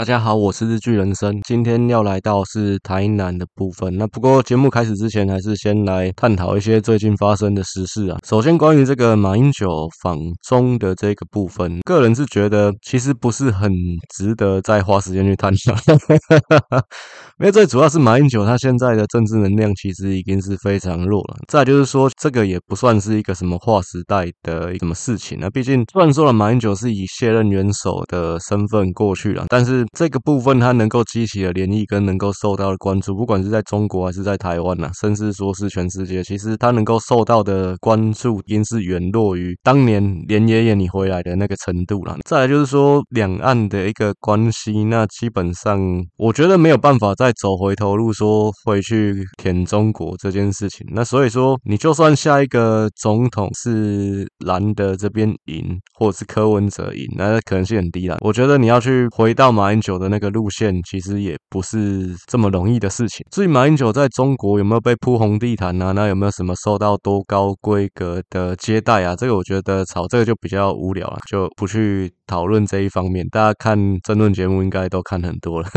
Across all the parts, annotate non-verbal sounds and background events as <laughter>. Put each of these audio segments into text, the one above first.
大家好，我是日剧人生，今天要来到是台南的部分。那不过节目开始之前，还是先来探讨一些最近发生的时事啊。首先，关于这个马英九访中的这个部分，个人是觉得其实不是很值得再花时间去探讨，<laughs> 因为最主要是马英九他现在的政治能量其实已经是非常弱了。再就是说，这个也不算是一个什么划时代的一什么事情啊。毕竟虽然说了马英九是以卸任元首的身份过去了，但是这个部分它能够激起的涟漪跟能够受到的关注，不管是在中国还是在台湾呐、甚至说是全世界，其实它能够受到的关注，应是远弱于当年连爷爷你回来的那个程度了。再来就是说两岸的一个关系，那基本上我觉得没有办法再走回头路，说回去舔中国这件事情。那所以说，你就算下一个总统是蓝的这边赢，或者是柯文哲赢，那可能性很低了。我觉得你要去回到马英。九的那个路线其实也不是这么容易的事情。至于马英九在中国有没有被铺红地毯啊？那有没有什么受到多高规格的接待啊？这个我觉得炒这个就比较无聊了，就不去讨论这一方面。大家看争论节目应该都看很多了。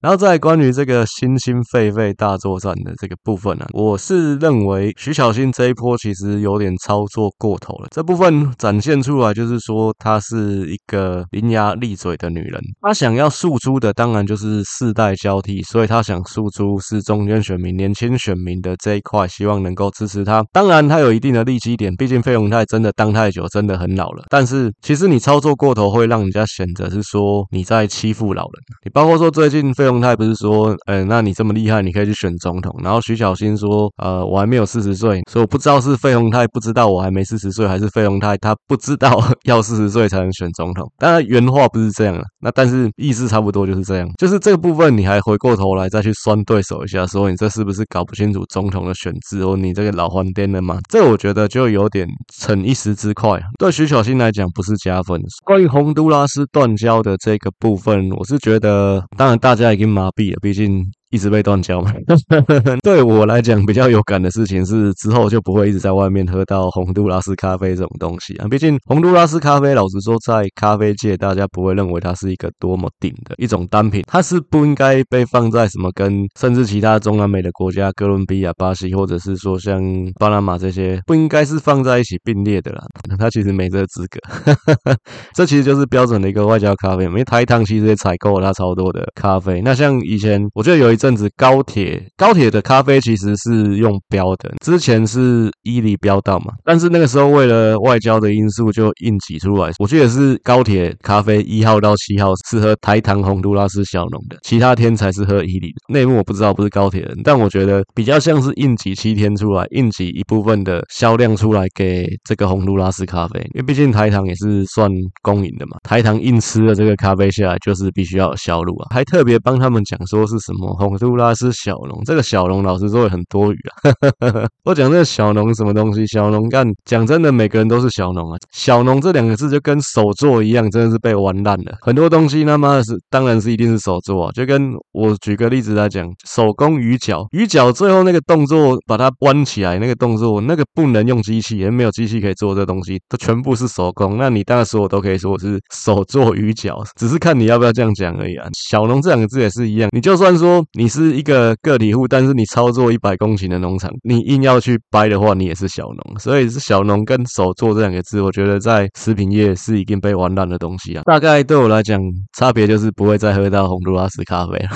然后再关于这个新兴狒狒大作战的这个部分呢、我是认为徐小新这一波其实有点操作过头了。这部分展现出来就是说，她是一个伶牙俐嘴的女人。她想要诉诸的当然就是世代交替，所以她想诉诸是中间选民、年轻选民的这一块，希望能够支持她。当然，她有一定的利基点，毕竟费永泰真的当太久，真的很老了。但是，其实你操作过头，会让人家显得是说你在欺负老人。你包括说最近费。费鸿泰不是说，呃，那你这么厉害，你可以去选总统。然后徐小新说，呃，我还没有四十岁，所以我不知道是费鸿泰不知道我还没四十岁，还是费鸿泰他不知道 <laughs> 要四十岁才能选总统。当然原话不是这样的，那但是意思差不多就是这样。就是这个部分，你还回过头来再去酸对手一下，说你这是不是搞不清楚总统的选制，哦你这个老黄颠了吗？这我觉得就有点逞一时之快。对徐小新来讲不是加分。关于洪都拉斯断交的这个部分，我是觉得，当然大家已经。麻痹了，毕竟。一直被断交嘛，<laughs> 对我来讲比较有感的事情是之后就不会一直在外面喝到洪都拉斯咖啡这种东西啊。毕竟洪都拉斯咖啡，老实说，在咖啡界大家不会认为它是一个多么顶的一种单品，它是不应该被放在什么跟甚至其他中南美的国家，哥伦比亚、巴西，或者是说像巴拿马这些，不应该是放在一起并列的啦。<laughs> 它其实没这个资格，<laughs> 这其实就是标准的一个外交咖啡。因为台糖其实也采购了它超多的咖啡。那像以前，我觉得有一。阵子高铁高铁的咖啡其实是用标的，之前是伊犁标到嘛，但是那个时候为了外交的因素就硬挤出来。我记得是高铁咖啡一号到七号是喝台糖洪都拉斯小农的，其他天才是喝伊犁的。内幕我不知道，不是高铁人，但我觉得比较像是硬挤七天出来，硬挤一部分的销量出来给这个洪都拉斯咖啡，因为毕竟台糖也是算公营的嘛，台糖硬吃了这个咖啡下来，就是必须要有销路啊，还特别帮他们讲说是什么红洪都拉斯小农，这个小农老实说也很多余啊。<laughs> 我讲这个小农什么东西？小农干讲真的，每个人都是小农啊。小农这两个字就跟手作一样，真的是被玩烂了。很多东西他妈的是，当然是一定是手作啊。就跟我举个例子来讲，手工鱼角，鱼角最后那个动作把它弯起来，那个动作那个不能用机器，也没有机器可以做这东西，它全部是手工。那你当然说我都可以说我是手作鱼角，只是看你要不要这样讲而已啊。小农这两个字也是一样，你就算说你是。一个个体户，但是你操作一百公顷的农场，你硬要去掰的话，你也是小农。所以是小农跟手作这两个字，我觉得在食品业是已经被玩烂的东西啊。大概对我来讲，差别就是不会再喝到洪都拉斯咖啡了。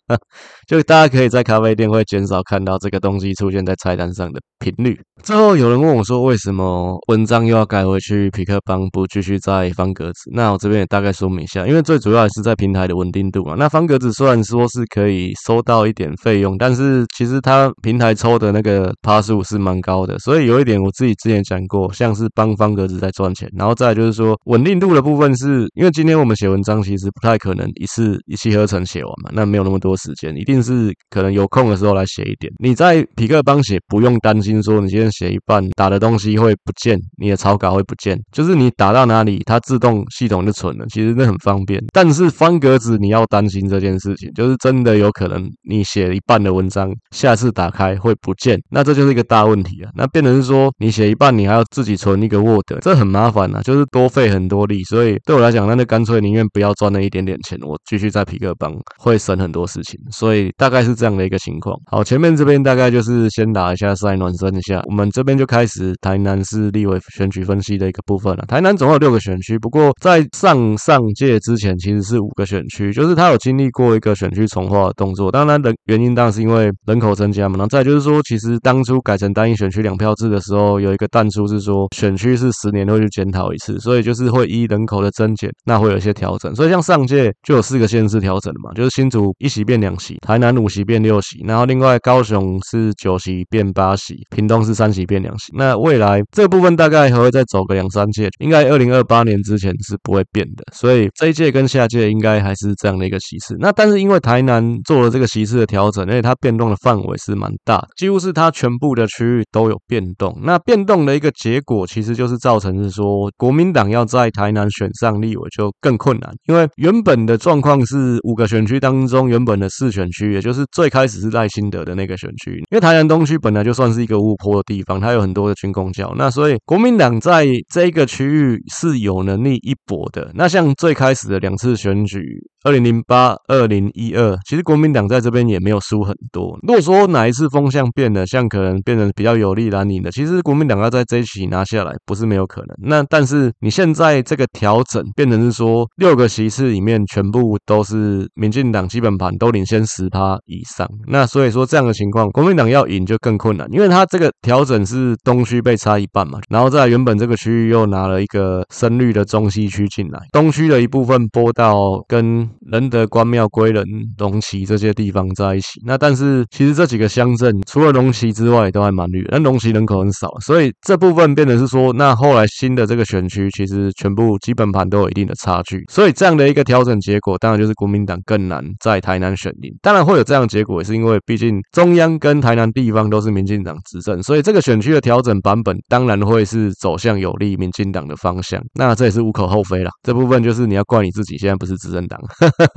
<laughs> 就大家可以在咖啡店会减少看到这个东西出现在菜单上的频率。最后有人问我说，为什么文章又要改回去痞客邦，不继续在方格子？那我这边也大概说明一下，因为最主要还是在平台的稳定度嘛。那方格子虽然说是可以收到一点费用，但是其实他平台抽的那个趴数是蛮高的，所以有一点我自己之前讲过，像是帮方格子在赚钱。然后再就是说稳定度的部分是，因为今天我们写文章其实不太可能一次一气呵成写完嘛，那没有那么多时间，一定是可能有空的时候来写一点。你在匹克邦写不用担心说你今天写一半打的东西会不见，你的草稿会不见，就是你打到哪里它自动系统就存了，其实那很方便。但是方格子你要担心这件事情，就是真的有可可能你写一半的文章，下次打开会不见，那这就是一个大问题啊。那变成是说，你写一半，你还要自己存一个 Word，这很麻烦啊，就是多费很多力。所以对我来讲，那就干脆宁愿不要赚那一点点钱，我继续在皮克帮会省很多事情。所以大概是这样的一个情况。好，前面这边大概就是先打一下赛，暖身一下。我们这边就开始台南市立委选举分析的一个部分了。台南总共有六个选区，不过在上上届之前其实是五个选区，就是他有经历过一个选区重划的动作。当然人原因当然是因为人口增加嘛。然后再就是说，其实当初改成单一选区两票制的时候，有一个弹出是说选区是十年会去检讨一次，所以就是会依人口的增减，那会有一些调整。所以像上届就有四个县市调整的嘛，就是新竹一席变两席，台南五席变六席，然后另外高雄是九席变八席，屏东是三席变两席。那未来这部分大概还会再走个两三届，应该二零二八年之前是不会变的。所以这一届跟下届应该还是这样的一个形式。那但是因为台南做做了这个席次的调整，而且它变动的范围是蛮大，几乎是它全部的区域都有变动。那变动的一个结果，其实就是造成是说，国民党要在台南选上立委就更困难，因为原本的状况是五个选区当中，原本的四选区，也就是最开始是赖清德的那个选区，因为台南东区本来就算是一个乌坡的地方，它有很多的军工教，那所以国民党在这个区域是有能力一搏的。那像最开始的两次选举，二零零八、二零一二，其实国民民党在这边也没有输很多。如果说哪一次风向变了，像可能变成比较有利蓝营的，其实国民党要在这一期拿下来不是没有可能。那但是你现在这个调整变成是说，六个席次里面全部都是民进党基本盘都领先十趴以上，那所以说这样的情况，国民党要赢就更困难，因为他这个调整是东区被差一半嘛，然后在原本这个区域又拿了一个深绿的中西区进来，东区的一部分拨到跟仁德、关庙、归仁、龙崎这这些地方在一起。那但是其实这几个乡镇除了龙崎之外都还蛮绿，但龙崎人口很少，所以这部分变成是说，那后来新的这个选区其实全部基本盘都有一定的差距。所以这样的一个调整结果，当然就是国民党更难在台南选赢。当然会有这样的结果，也是因为毕竟中央跟台南地方都是民进党执政，所以这个选区的调整版本当然会是走向有利民进党的方向。那这也是无可厚非啦。这部分就是你要怪你自己，现在不是执政党。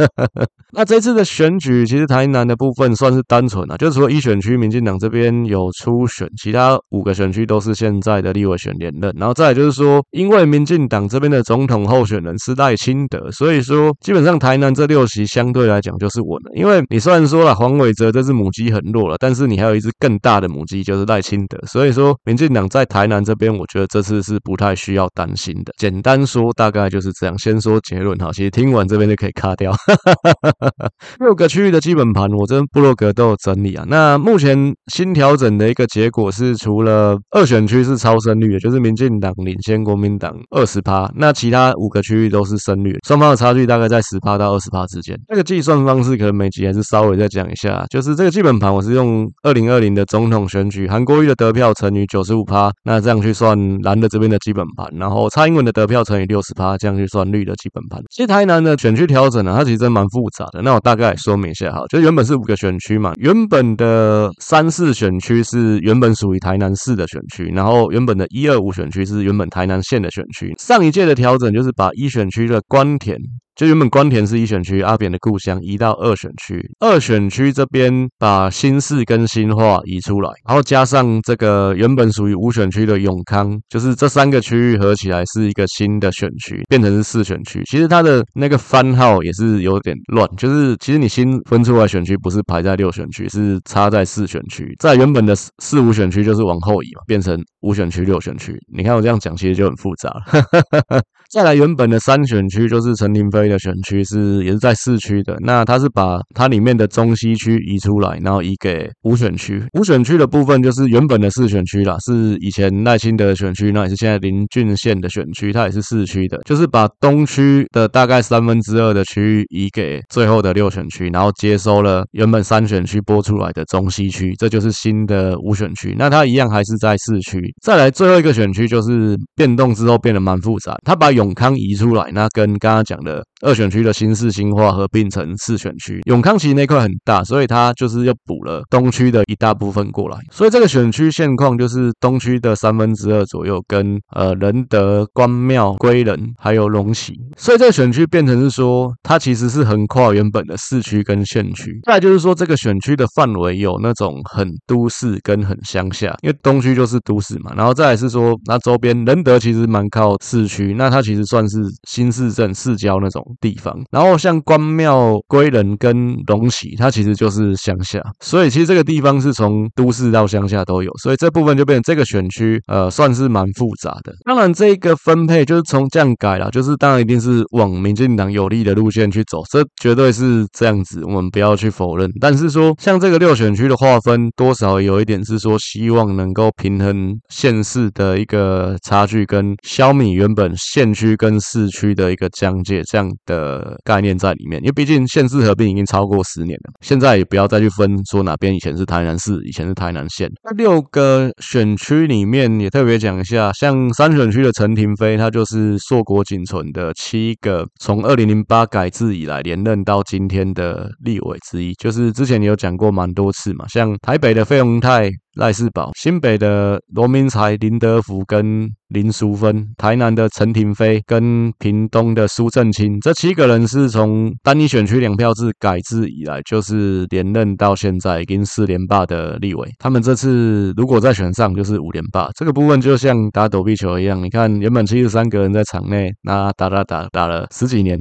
<laughs> 那这次的选举，其实台南的部分算是单纯啊，就是除了一选区民进党这边有初选，其他五个选区都是现在的立委选连任。然后再来就是说，因为民进党这边的总统候选人是赖清德，所以说基本上台南这六席相对来讲就是稳了。因为你虽然说了黄伟哲这只母鸡很弱了，但是你还有一只更大的母鸡，就是赖清德。所以说民进党在台南这边，我觉得这次是不太需要担心的。简单说，大概就是这样。先说结论哈，其实听完这边就可以卡掉。<laughs> 六个区域的基本盘，我这部落格都有整理啊。那目前新调整的一个结果是，除了二选区是超深绿，也就是民进党领先国民党二十趴，那其他五个区域都是深率，双方的差距大概在十趴到二十趴之间。这个计算方式可能每集还是稍微再讲一下，就是这个基本盘我是用二零二零的总统选举韩国瑜的得票乘以九十五趴，那这样去算蓝的这边的基本盘，然后蔡英文的得票乘以六十趴，这样去算绿的基本盘。其实台南的选区调整呢、它其实真蛮复杂的。那我大概说明一下好，就原本是五个选区嘛，原本的三四选区是原本属于台南市的选区，然后原本的一二五选区是原本台南县的选区。上一届的调整就是把一选区的关田。就原本官田是一选区，阿扁的故乡，移到二选区。二选区这边把新市跟新化移出来，然后加上这个原本属于五选区的永康，就是这三个区域合起来是一个新的选区，变成是四选区。其实它的那个番号也是有点乱，就是其实你新分出来选区不是排在六选区，是插在四选区，在原本的四五选区就是往后移嘛，变成五选区、六选区。你看我这样讲，其实就很复杂了。再来，原本的三选区就是陈亭妃的选区，是也是在市区的。那他是把它里面的中西区移出来，然后移给五选区。五选区的部分就是原本的四选区啦，是以前赖清德的选区，那也是现在林俊宪的选区，它也是市区的。就是把东区的大概三分之二的区域移给最后的六选区，然后接收了原本三选区拨出来的中西区，这就是新的五选区。那它一样还是在市区。再来最后一个选区就是变动之后变得蛮复杂，他把永永康移出来，那跟刚刚讲的二选区的新市新化合并成四选区。永康其实那块很大，所以它就是又补了东区的一大部分过来。所以这个选区现况就是东区的三分之二左右，跟呃仁德、关庙、归仁还有龙崎。所以这个选区变成是说，它其实是横跨原本的市区跟县区。再就是说，这个选区的范围有那种很都市跟很乡下，因为东区就是都市嘛。然后再来是说，那周边仁德其实蛮靠市区，那它其实算是新市镇市郊那种地方。然后像关庙、归仁跟龙崎，它其实就是乡下。所以其实这个地方是从都市到乡下都有，所以这部分就变成这个选区，呃，算是蛮复杂的。当然，这个分配就是从这样改了，就是当然一定是往民进党有利的路线去走，这绝对是这样子，我们不要去否认。但是说，像这个六选区的划分，多少有一点是说，希望能够平衡县市的一个差距，跟消弭原本县区跟市区的一个疆界这样的概念在里面。因为毕竟县市合并已经超过十年了，现在也不要再去分说哪边以前是台南市，以前是台南县。那六个选区里面也特别讲一下，像三选区的陈亭飞，他就是硕果仅存的七个从二零零八改制以来连任到今天的立委之一，就是之前你有讲过蛮多次嘛，像台北的费鸿泰。赖世宝、新北的罗明才、林德福跟林淑芬、台南的陈廷飞跟屏东的苏正清，这七个人是从单一选区两票制改制以来，就是连任到现在已经四连霸的立委。他们这次如果再选上，就是五连霸。这个部分就像打躲避球一样，你看原本七十三个人在场内，那打打打打了十几年，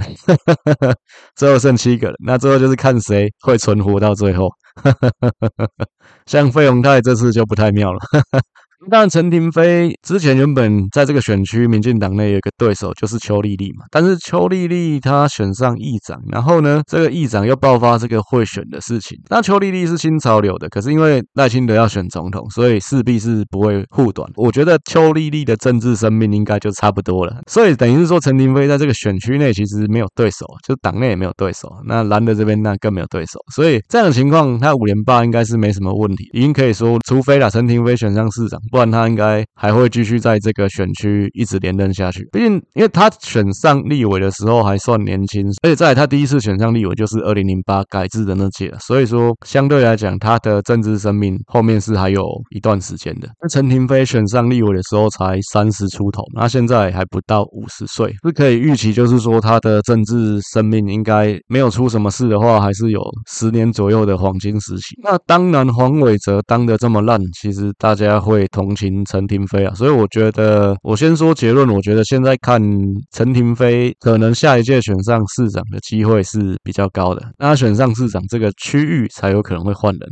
<laughs> 最后剩七个人，那最后就是看谁会存活到最后。哈哈哈哈哈哈像费永泰这次就不太妙了。哈哈当然，陈亭妃之前原本在这个选区，民进党内有一个对手就是邱丽丽嘛。但是邱丽丽她选上议长，然后呢，这个议长又爆发这个贿选的事情。那邱丽丽是新潮流的，可是因为赖清德要选总统，所以势必是不会护短。我觉得邱丽丽的政治生命应该就差不多了。所以等于是说，陈亭妃在这个选区内其实没有对手，就党内也没有对手。那蓝的这边那更没有对手。所以这样的情况，他五连霸应该是没什么问题，已经可以说，除非啦，陈亭妃选上市长。不然他应该还会继续在这个选区一直连任下去。毕竟，因为他选上立委的时候还算年轻，而且在他第一次选上立委就是二零零八改制的那届，所以说相对来讲，他的政治生命后面是还有一段时间的。那陈亭妃选上立委的时候才三十出头，那现在还不到五十岁，是可以预期，就是说他的政治生命应该没有出什么事的话，还是有十年左右的黄金时期。那当然，黄伟哲当得这么烂，其实大家会同情陈亭妃啊，所以我觉得，我先说结论，我觉得现在看陈亭妃可能下一届选上市长的机会是比较高的。那选上市长这个区域才有可能会换人。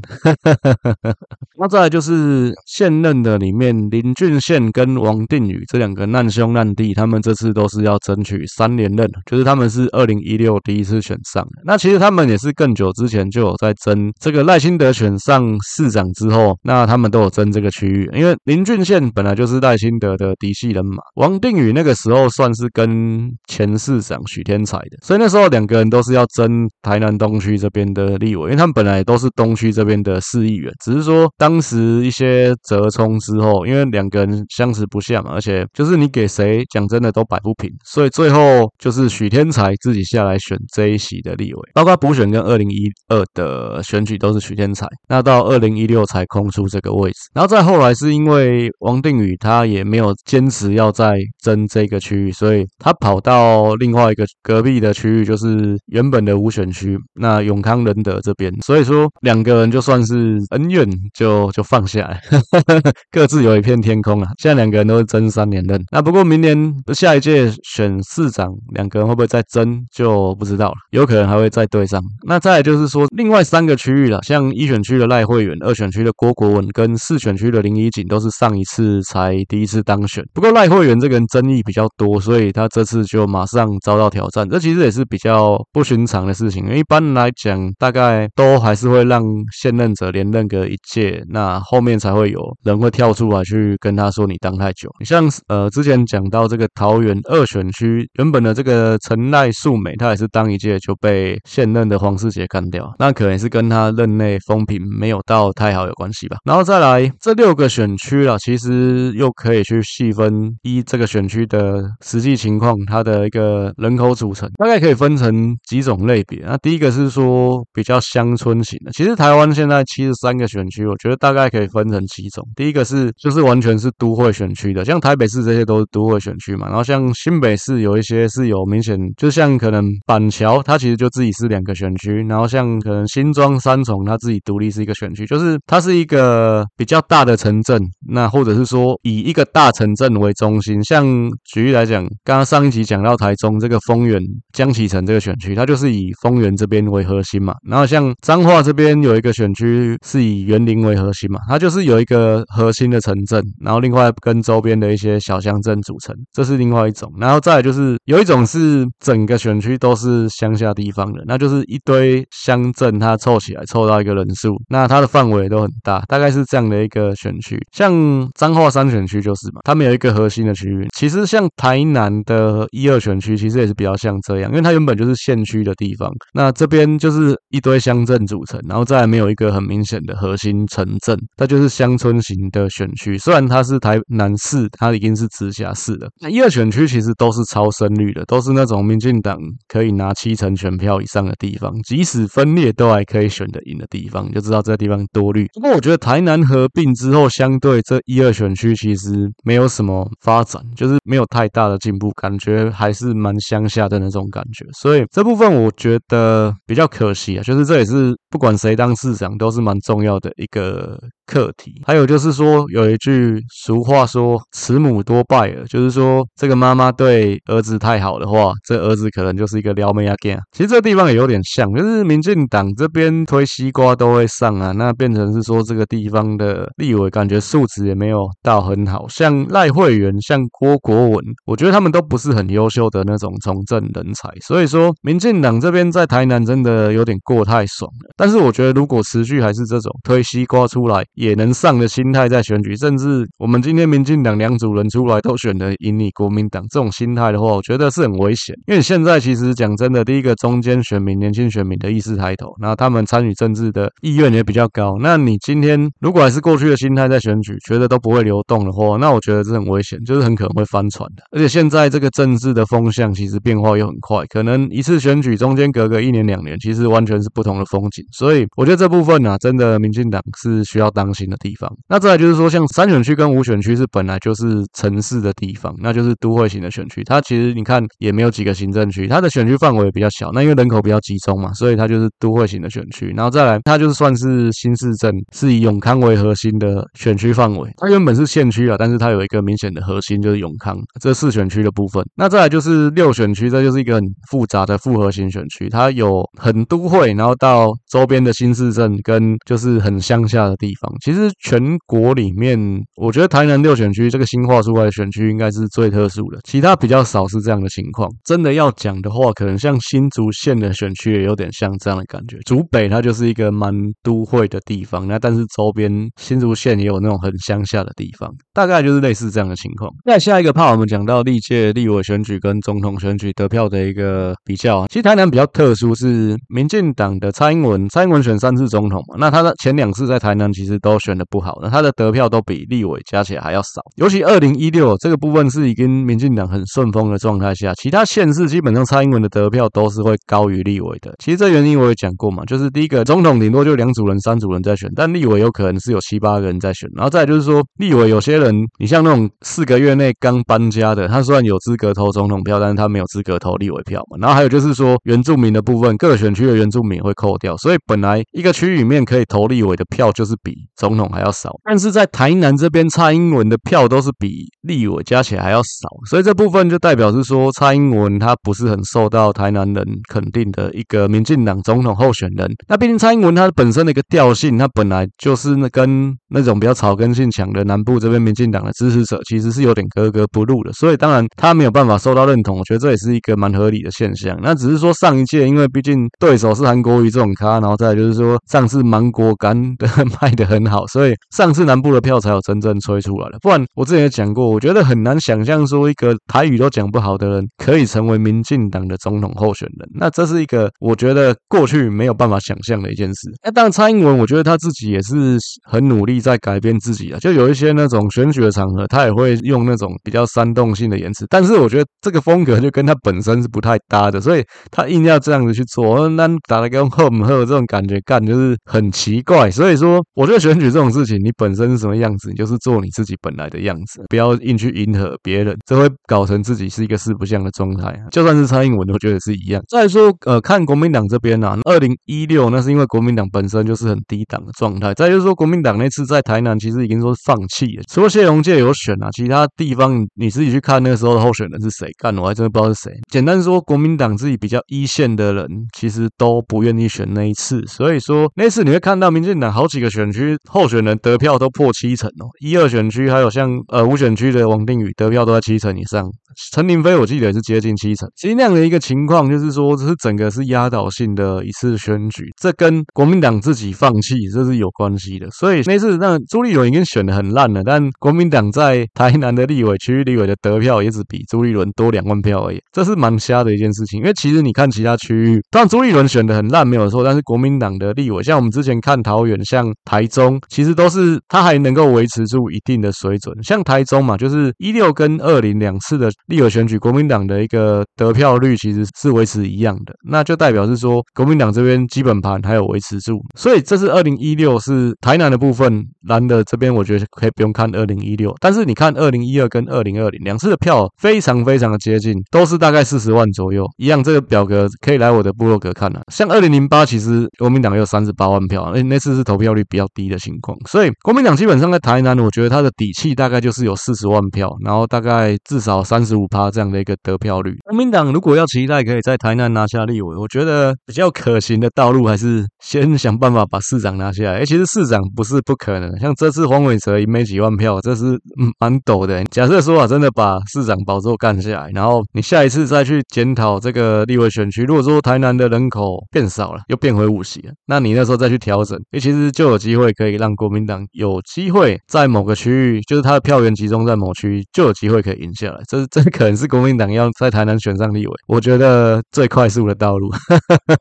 <laughs> 那再来就是现任的里面，林俊宪跟王定宇这两个难兄难弟，他们这次都是要争取三连任，就是他们是二零一六第一次选上的。那其实他们也是更久之前就有在争这个赖清德选上市长之后，那他们都有争这个区域，因为。林俊宪本来就是赖清德的嫡系人马，王定宇那个时候算是跟前市长许添财的，所以那时候两个人都是要争台南东区这边的立委，因为他们本来都是东区这边的市议员，只是说当时一些折冲之后，因为两个人相持不下嘛，而且就是你给谁讲真的都摆不平，所以最后就是许添财自己下来选这一席的立委，包括补选跟二零一二的选举都是许添财，那到二零一六才空出这个位置，然后再后来是因因为王定宇他也没有坚持要再争这个区域，所以他跑到另外一个隔壁的区域，就是原本的五选区，那永康仁德这边。所以说两个人就算是恩怨就就放下来，<laughs> 各自有一片天空啊。现在两个人都是争三连任，那不过明年下一届选市长，两个人会不会再争就不知道了，有可能还会再对上。那再就是说另外三个区域了，像一选区的赖慧媛，二选区的郭国文，跟四选区的林宜景。都是上一次才第一次当选，不过赖慧媛这个人争议比较多，所以他这次就马上遭到挑战。这其实也是比较不寻常的事情，一般来讲，大概都还是会让现任者连任个一届，那后面才会有人会跳出来去跟他说你当太久。你像呃之前讲到这个桃园二选区原本的这个陈赖素美，他也是当一届就被现任的黄世杰干掉，那可能是跟他任内风评没有到太好有关系吧。然后再来这六个选区。<laughs> 区啦，其实又可以去细分一这个选区的实际情况，它的一个人口组成，大概可以分成几种类别。那第一个是说比较乡村型的，其实台湾现在七十三个选区，我觉得大概可以分成几种。第一个是就是完全是都会选区的，像台北市这些都是都会选区嘛。然后像新北市有一些是有明显，就像可能板桥，它其实就自己是两个选区。然后像可能新庄、三重，它自己独立是一个选区，就是它是一个比较大的城镇。那或者是说以一个大城镇为中心，像举例来讲，刚刚上一集讲到台中这个丰原江启城这个选区，它就是以丰原这边为核心嘛。然后像彰化这边有一个选区是以园林为核心嘛，它就是有一个核心的城镇，然后另外跟周边的一些小乡镇组成，这是另外一种。然后再就是有一种是整个选区都是乡下地方的，那就是一堆乡镇它凑起来凑到一个人数，那它的范围都很大，大概是这样的一个选区。像像彰化三选区就是嘛，他们有一个核心的区域。其实像台南的一二选区，其实也是比较像这样，因为它原本就是县区的地方，那这边就是一堆乡镇组成，然后再没有一个很明显的核心城镇，它就是乡村型的选区。虽然它是台南市，它已经是直辖市了。那一二选区其实都是超深绿的，都是那种民进党可以拿七成选票以上的地方，即使分裂都还可以选得赢的地方，就知道这个地方多绿。不过我觉得台南合并之后，相对这一二选区其实没有什么发展，就是没有太大的进步，感觉还是蛮乡下的那种感觉，所以这部分我觉得比较可惜啊，就是这也是不管谁当市长都是蛮重要的一个课题。还有就是说有一句俗话说“慈母多败儿”，就是说这个妈妈对儿子太好的话，这儿子可能就是一个撩妹阿 Gay。其实这个地方也有点像，就是民进党这边推西瓜都会上啊，那变成是说这个地方的立委感觉素质也没有到很好，像赖慧媛、像郭国文，我觉得他们都不是很优秀的那种从政人才。所以说，民进党这边在台南真的有点过太爽了。但是我觉得，如果持续还是这种推西瓜出来也能上的心态在选举，甚至我们今天民进党两组人出来都选得赢你国民党这种心态的话，我觉得是很危险。因为现在其实讲真的，第一个中间选民、年轻选民的意识抬头，那他们参与政治的意愿也比较高。那你今天如果还是过去的心态在选举，觉得都不会流动的话，那我觉得这很危险，就是很可能会翻船的。而且现在这个政治的风向其实变化又很快，可能一次选举中间隔个一年两年，其实完全是不同的风景。所以我觉得这部分呢、啊，真的民进党是需要当 <laughs> 心的地方。那再来就是说，像三选区跟五选区是本来就是城市的地方，那就是都会型的选区。它其实你看也没有几个行政区，它的选区范围比较小。那因为人口比较集中嘛，所以它就是都会型的选区。然后再来，它就是算是新市镇，是以永康为核心的选区范围。它原本是县区啊，但是它有一个明显的核心就是永康这四选区的部分。那再来就是六选区，这就是一个很复杂的复合型选区，它有很都会，然后到周边的新市镇跟就是很乡下的地方。其实全国里面，我觉得台南六选区这个新划出来的选区应该是最特殊的，其他比较少是这样的情况。真的要讲的话，可能像新竹县的选区也有点像这样的感觉。竹北它就是一个蛮都会的地方，那但是周边新竹县也有那种很乡下的地方，大概就是类似这样的情况。那下一个怕我们讲到历届立委选举跟总统选举得票的一个比较，其实台南比较特殊，是民进党的蔡英文，蔡英文选三次总统嘛，那他的前两次在台南其实都选得不好，那他的得票都比立委加起来还要少，尤其二零一六这个部分是已经民进党很顺风的状态下，其他县市基本上蔡英文的得票都是会高于立委的。其实这原因我也讲过嘛，就是第一个总统顶多就两组人、三组人在选，但立委有可能是有七八个人在选，然后再就是说立委有些人，你像那种四个月内刚搬家的，他虽然有资格投总统票，但是他没有资格投立委票嘛。然后还有就是说原住民的部分，各选区的原住民会扣掉，所以本来一个区域里面可以投立委的票就是比总统还要少。但是在台南这边，蔡英文的票都是比立委加起来还要少，所以这部分就代表是说蔡英文他不是很受到台南人肯定的一个民进党总统候选人。那毕竟蔡英文他本身的一个调性，他本来就是那跟那种比较草根性强的南部这边民进党的支持者其实是有点格格不入的，所以当然他没有办法受到认同。我觉得这也是一个蛮合理的现象。那只是说上一届，因为毕竟对手是韩国瑜这种咖，然后再就是说上次芒果干的 <laughs> 卖得很好，所以上次南部的票才有真正吹出来了。不然我之前也讲过，我觉得很难想象说一个台语都讲不好的人可以成为民进党的总统候选人。那这是一个我觉得过去没有办法想象的一件事。那当然，蔡英文我觉得他自己也是很努力在改变自己啊，就有一些那种选举的场合，他也会用那种比较煽动性的言辞。但是我觉得这个风格就跟他本身是不太搭的，所以他硬要这样子去做，那打了个喝不喝这种感觉干就是很奇怪。所以说，我觉得选举这种事情，你本身是什么样子，你就是做你自己本来的样子，不要硬去迎合别人，这会搞成自己是一个四不像的状态。就算是蔡英文，我觉得是一样。再说，呃，看国民党这边啊，二零一六那是因为国民党本身就是很低档的状态。再就是说，国民党那次在台南其实已经说是放弃了，除了谢龙介有选啊，其他地方你自己去看那个时候的候选人是谁干，我还真的不知道是谁。简单说，国民党自己比较一线的人其实都不愿意选那一次，所以说那次你会看到民进党好几个选区候选人得票都破七成哦，一二选区还有像呃五选区的王定宇得票都在七成以上。陈亭妃我记得也是接近七成，其实那样的一个情况，就是说这是整个是压倒性的一次选举，这跟国民党自己放弃这是有关系的。所以那次那朱立伦已经选的很烂了，但国民党在台南的立委区立委的得票也只比朱立伦多两万票而已，这是蛮瞎的一件事情。因为其实你看其他区域，当然朱立伦选的很烂没有错，但是国民党的立委，像我们之前看桃园、像台中，其实都是他还能够维持住一定的水准。像台中嘛，就是一六跟二零两次的。立委选举，国民党的一个得票率其实是维持一样的，那就代表是说国民党这边基本盘还有维持住，所以这是二零一六是台南的部分，蓝的这边我觉得可以不用看二零一六，但是你看二零一二跟二零二零两次的票非常非常的接近，都是大概四十万左右，一样这个表格可以来我的部落格看了，像二零零八其实国民党有三十八万票，那那次是投票率比较低的。情况，所以国民党基本上在台南，我觉得他的底气大概就是有四十万票，然后大概至少三十。五趴这样的一个得票率，国民党如果要期待可以在台南拿下立委，我觉得比较可行的道路还是先想办法把市长拿下来。哎，其实市长不是不可能，像这次黄伟哲也没几万票，这是蛮陡的。假设说啊，真的把市长宝座干下来，然后你下一次再去检讨这个立委选区，如果说台南的人口变少了，又变回五席了，那你那时候再去调整，哎，其实就有机会可以让国民党有机会在某个区域，就是他的票源集中在某区域，就有机会可以赢下来。这这。可能是国民党要在台南选上立委，我觉得最快速的道路，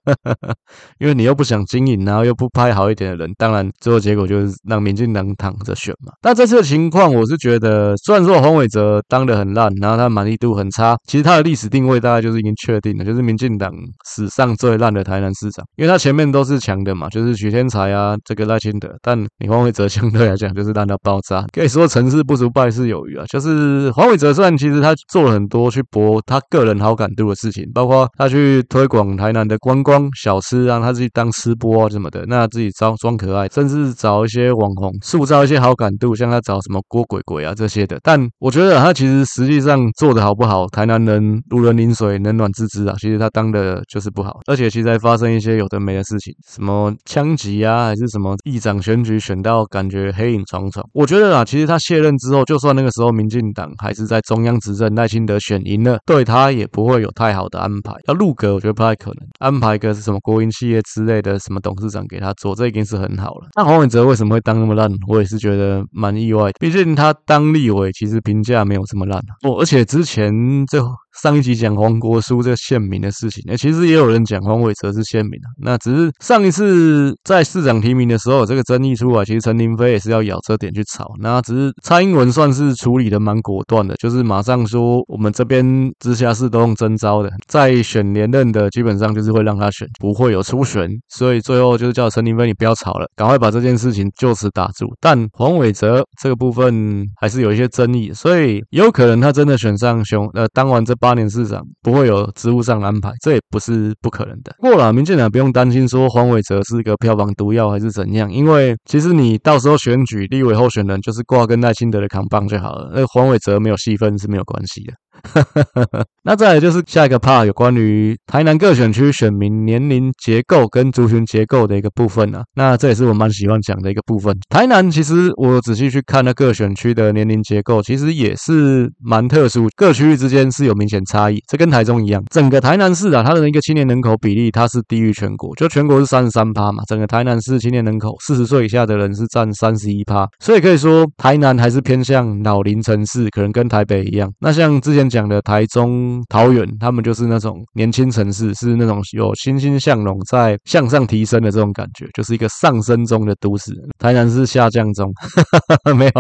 <laughs> 因为你又不想经营，然后又不派好一点的人，当然最后结果就是让民进党躺着选嘛。但这次的情况，我是觉得，虽然说黄伟哲当得很烂，然后他满意度很差，其实他的历史定位大概就是已经确定了，就是民进党史上最烂的台南市长，因为他前面都是强的嘛，就是许天才啊，这个赖清德，但你黄伟哲相对来讲就是烂到爆炸，可以说成事不足败事有余啊。就是黄伟哲虽然其实他做了很多去博他个人好感度的事情，包括他去推广台南的观光小吃，让他自己当吃播啊什么的，那自己装装可爱，甚至找一些网红塑造一些好感度，像他找什么郭鬼鬼啊这些的。但我觉得他其实实际上做的好不好，台南人如人饮水，冷暖自知啊。其实他当的就是不好，而且其实还发生一些有的没的事情，什么枪击啊，还是什么议长选举选到感觉黑影重重。我觉得啊，其实他卸任之后，就算那个时候民进党还是在中央执政，赖清德。选赢了，对他也不会有太好的安排。要入阁，我觉得不太可能。安排一个是什么国营企业之类的什么董事长给他做，这已经是很好了。那黄伟哲为什么会当那么烂？我也是觉得蛮意外的。毕竟他当立委，其实评价没有这么烂。哦，而且之前这。上一集讲黄国书这个县民的事情，哎，其实也有人讲黄伟哲是县民啊。那只是上一次在市长提名的时候，这个争议出来，其实陈亭妃也是要咬这点去吵。那只是蔡英文算是处理的蛮果断的，就是马上说我们这边直辖市都用征召的，在选连任的基本上就是会让他选，不会有初选。所以最后就是叫陈亭妃你不要吵了，赶快把这件事情就此打住。但黄伟哲这个部分还是有一些争议，所以有可能他真的选上熊，呃，当完这。八年市长不会有职务上的安排，这也不是不可能的。不过啦，民进党不用担心说黄伟哲是一个票房毒药还是怎样，因为其实你到时候选举立委候选人就是挂跟赖清德的扛棒就好了。那黄伟哲没有戏份是没有关系的。<laughs> 那再来就是下一个 part 有关于台南各选区选民年龄结构跟族群结构的一个部分啊。那这也是我蛮喜欢讲的一个部分。台南其实我仔细去看那各选区的年龄结构，其实也是蛮特殊，各区域之间是有明显差异。这跟台中一样，整个台南市啊，它的一个青年人口比例它是低于全国，就全国是三十三趴嘛，整个台南市青年人口四十岁以下的人是占三十一趴，所以可以说台南还是偏向老龄城市，可能跟台北一样。那像之前讲的台中、桃园，他们就是那种年轻城市，是那种有欣欣向荣在向上提升的这种感觉，就是一个上升中的都市。台南是下降中，<laughs> 没有，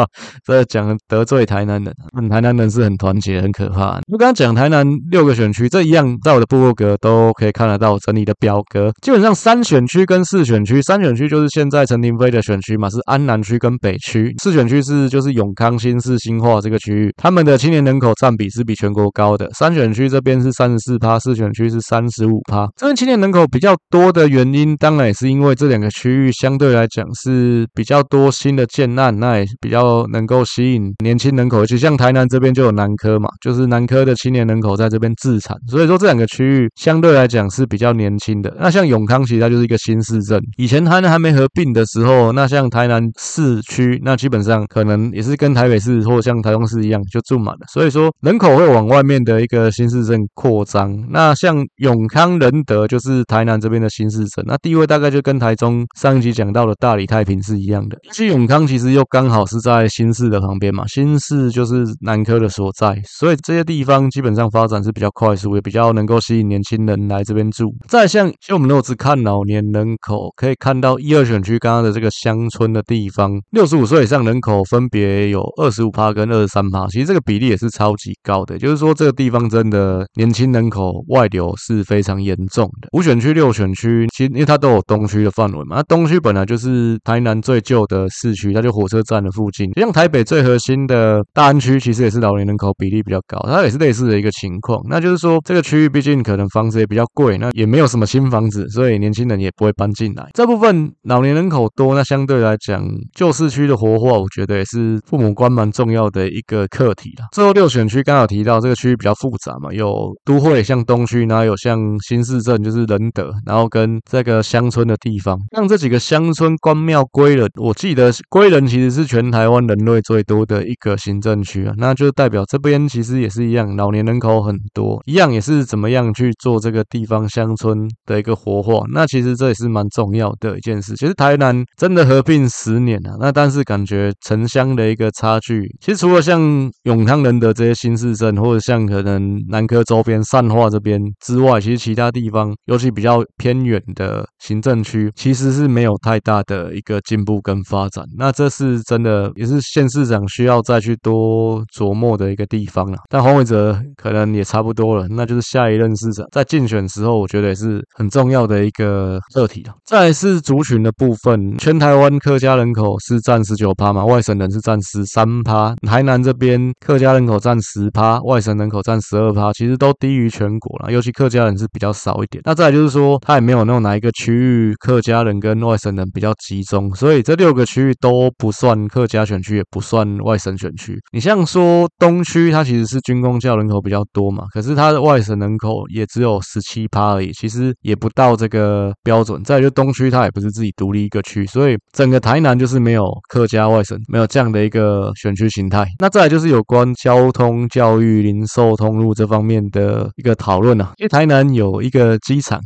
这讲得罪台南人。台南人是很团结，很可怕。我刚刚讲台南六个选区，这一样在我的部落格都可以看得到整理的表格。基本上三选区跟四选区，三选区就是现在陈亭妃的选区嘛，是安南区跟北区。四选区是就是永康、新市、新化这个区域，他们的青年人口占比是比比全国高的。三选区这边是三十四趴，四选区是三十五趴。这边青年人口比较多的原因，当然也是因为这两个区域相对来讲是比较多新的建案，那也比较能够吸引年轻人口。而且像台南这边就有南科嘛，就是南科的青年人口在这边自产，所以说这两个区域相对来讲是比较年轻的。那像永康其实它就是一个新市镇，以前台南还没合并的时候，那像台南市区，那基本上可能也是跟台北市或像台中市一样就住满了，所以说人口会往外面的一个新市镇扩张。那像永康仁德就是台南这边的新市镇，那地位大概就跟台中上一集讲到的大理太平是一样的。其实永康其实又刚好是在新市的旁边嘛，新市就是南科的所在，所以这些地方基本上发展是比较快速，也比较能够吸引年轻人来这边住。再像，其实我们如果只看老年人口，可以看到一二选区刚刚的这个乡村的地方，六十五岁以上人口分别有二十五趴跟二十三趴，其实这个比例也是超级高的，也就是说这个地方真的年轻人口外流是非常严重的。五选区、六选区，其实因为它都有东区的范围嘛，那东区本来就是台南最旧的市区，它就火车站的附近，像台北最核心的大安区，其实也是老年人口比例比较高，它也是类似的一个情况。那就是说这个区域毕竟可能房子也比较贵，那也没有什么新房子，所以年轻人也不会搬进来。这部分老年人口多，那相对来讲旧市区的活化，我觉得也是父母官蛮重要的一个课题啦。最后六选区刚好提到这个区域比较复杂嘛，有都会像东区，然后有像新市镇就是仁德，然后跟这个乡村的地方，像这几个乡村关庙归仁，我记得归仁其实是全台湾人类最多的一个行政区啊，那就代表这边其实也是一样，老年人口很多，一样也是怎么样去做这个地方乡村的一个活化。那其实这也是蛮重要的一件事。其实台南真的合并十年了啊，那但是感觉城乡的一个差距，其实除了像永康仁德这些新市镇，或者像可能南科周边善化这边之外，其实其他地方，尤其比较偏远的行政区，其实是没有太大的一个进步跟发展。那这是真的，也是县市长需要再去多琢磨的一个地方了。但黄伟哲可能也差不多了，那就是下一任市长在竞选时候，我觉得也是很重要的一个课题了。再来是族群的部分，全台湾客家人口是占十九趴嘛，外省人是占十三趴。台南这边客家人口占十趴，外省人口占十二趴，其实都低于全国了。尤其客家人是比较少一点。那再来就是说，他也没有那种哪一个区域客家人跟外省人比较集中，所以这六个区域都不算客家选区，也不算外省选区。你像说东区，它其实是军工教人口比较多嘛，可是它的外省人口也只有十七趴而已，其实也不到这个标准。再就东区，它也不是自己独立一个区，所以整个台南就是没有客家外省，没有这样的一个选区形态。那再来就是有关交通、教育、零售通路这方面的一个讨论啊，因为台南有一个机场。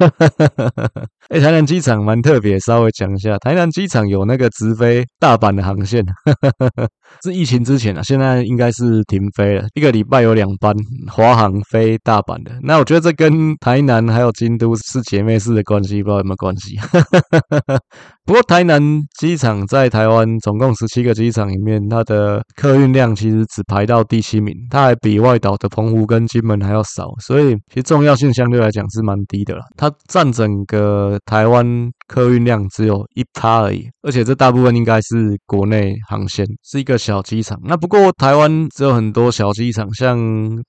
<laughs> 哎，台南机场蛮特别，稍微讲一下，台南机场有那个直飞大阪的航线，<laughs> 是疫情之前啊，现在应该是停飞了，一个礼拜有两班华航飞大阪的。那我觉得这跟台南还有京都是姐妹市的关系，不知道有没有关系？不过台南机场在台湾总共十七个机场里面，它的客运量其实只排到第七名，它还比外岛的澎湖跟金门还要少，所以其实重要性相对来讲是蛮低的啦。它占整个台湾客运量只有一趴而已，而且这大部分应该是国内航线，是一个小机场。那不过台湾只有很多小机场，像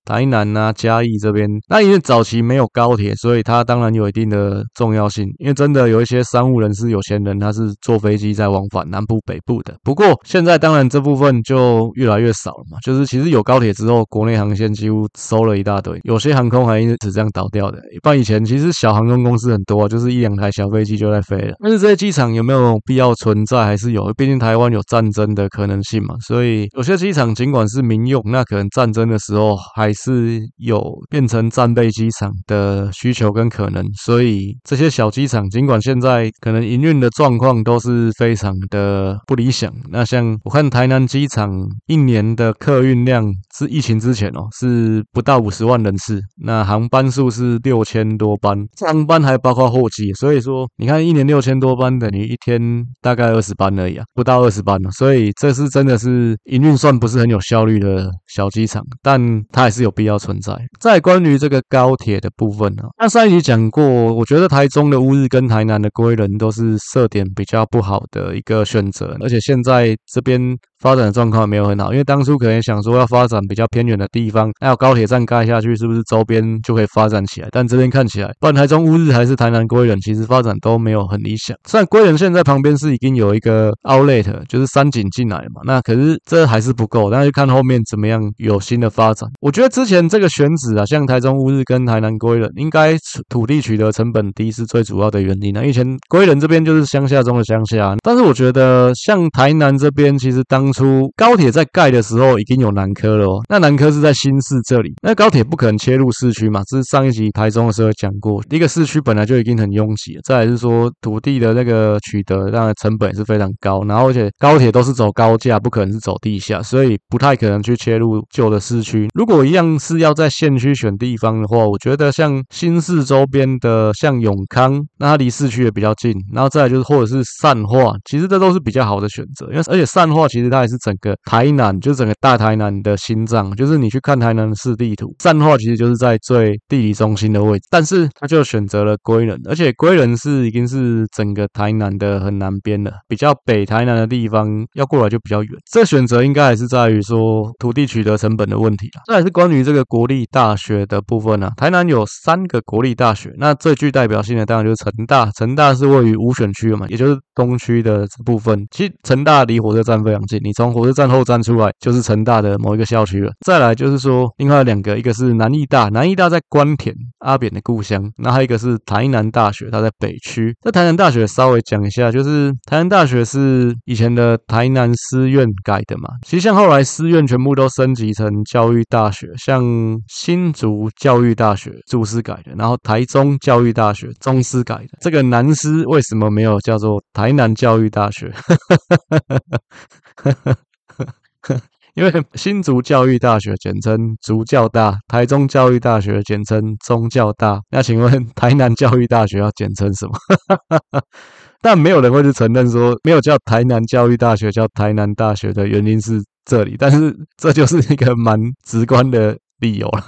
台南啊、嘉义这边，那因为早期没有高铁，所以它当然有一定的重要性。因为真的有一些商务人士、有钱人，他是坐飞机在往返南部、北部的。不过现在当然这部分就越来越少了嘛，就是其实有高铁之后，国内航线几乎收了一大堆，有些航空还因此这样倒掉的。一般以前其实小航空公司很多，啊就是一两台小飞机就在飞了。但是这些机场有没有必要存在？还是有，毕竟台湾有战争的可能性嘛。所以有些机场尽管是民用，那可能战争的时候还是有变成战备机场的需求跟可能。所以这些小机场尽管现在可能营运的状况都是非常的不理想。那像我看台南机场一年的客运量是疫情之前哦，是不到五十万人次，那航班数是六千多班，航班还包括货机，所以说你看一年六千多班等于一天大概二十班而已啊，不到二十班，所以这是真的是营运算不是很有效率的小机场，但它还是有必要存在。在关于这个高铁的部分呢，那上一集讲过，我觉得台中的乌日跟台南的归仁都是设点比较不好的一个选择，而且现在这边。发展的状况没有很好，因为当初可能想说要发展比较偏远的地方，还有高铁站盖下去，是不是周边就可以发展起来？但这边看起来，不管台中乌日还是台南归仁，其实发展都没有很理想。虽然归仁现在旁边是已经有一个 outlet，就是三井进来嘛，那可是这还是不够，那就看后面怎么样有新的发展。我觉得之前这个选址啊，像台中乌日跟台南归仁，应该土地取得成本低是最主要的原因啊。以前归仁这边就是乡下中的乡下，但是我觉得像台南这边，其实当初高铁在盖的时候已经有南科了哦，那南科是在新市这里，那高铁不可能切入市区嘛，这是上一集台中的时候讲过，一个市区本来就已经很拥挤了，再来是说土地的那个取得，当然成本也是非常高，然后而且高铁都是走高架，不可能是走地下，所以不太可能去切入旧的市区。如果一样是要在县区选地方的话，我觉得像新市周边的像永康，那它离市区也比较近，然后再来就是或者是善化，其实这都是比较好的选择，因为而且善化其实它还是整。个台南就是整个大台南的心脏，就是你去看台南市地图，善化其实就是在最地理中心的位置，但是他就选择了归仁，而且归仁是已经是整个台南的很南边了，比较北台南的地方要过来就比较远。这选择应该还是在于说土地取得成本的问题了。这还是关于这个国立大学的部分啊。台南有三个国立大学，那最具代表性的当然就是成大，成大是位于五选区的嘛，也就是东区的这部分。其实成大离火车站非常近，你从火车站后站出来就是成大的某一个校区了。再来就是说，另外两个，一个是南艺大，南艺大在官田阿扁的故乡，那还有一个是台南大学，它在北区。这台南大学稍微讲一下，就是台南大学是以前的台南师院改的嘛。其实像后来师院全部都升级成教育大学，像新竹教育大学竹师改的，然后台中教育大学中师改的。这个南师为什么没有叫做台南教育大学？<laughs> <laughs> 因为新竹教育大学简称竹教大，台中教育大学简称中教大。那请问台南教育大学要简称什么？<laughs> 但没有人会去承认说没有叫台南教育大学叫台南大学的原因是这里，但是这就是一个蛮直观的理由了。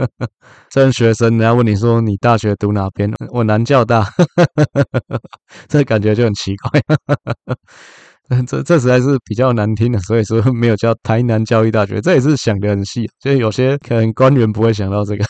<laughs> 趁学生人家问你说你大学读哪边？我南教大，这感觉就很奇怪。<laughs> 这这实在是比较难听的，所以说 <laughs> 没有叫台南教育大学，这也是想得很细，所以有些可能官员不会想到这个。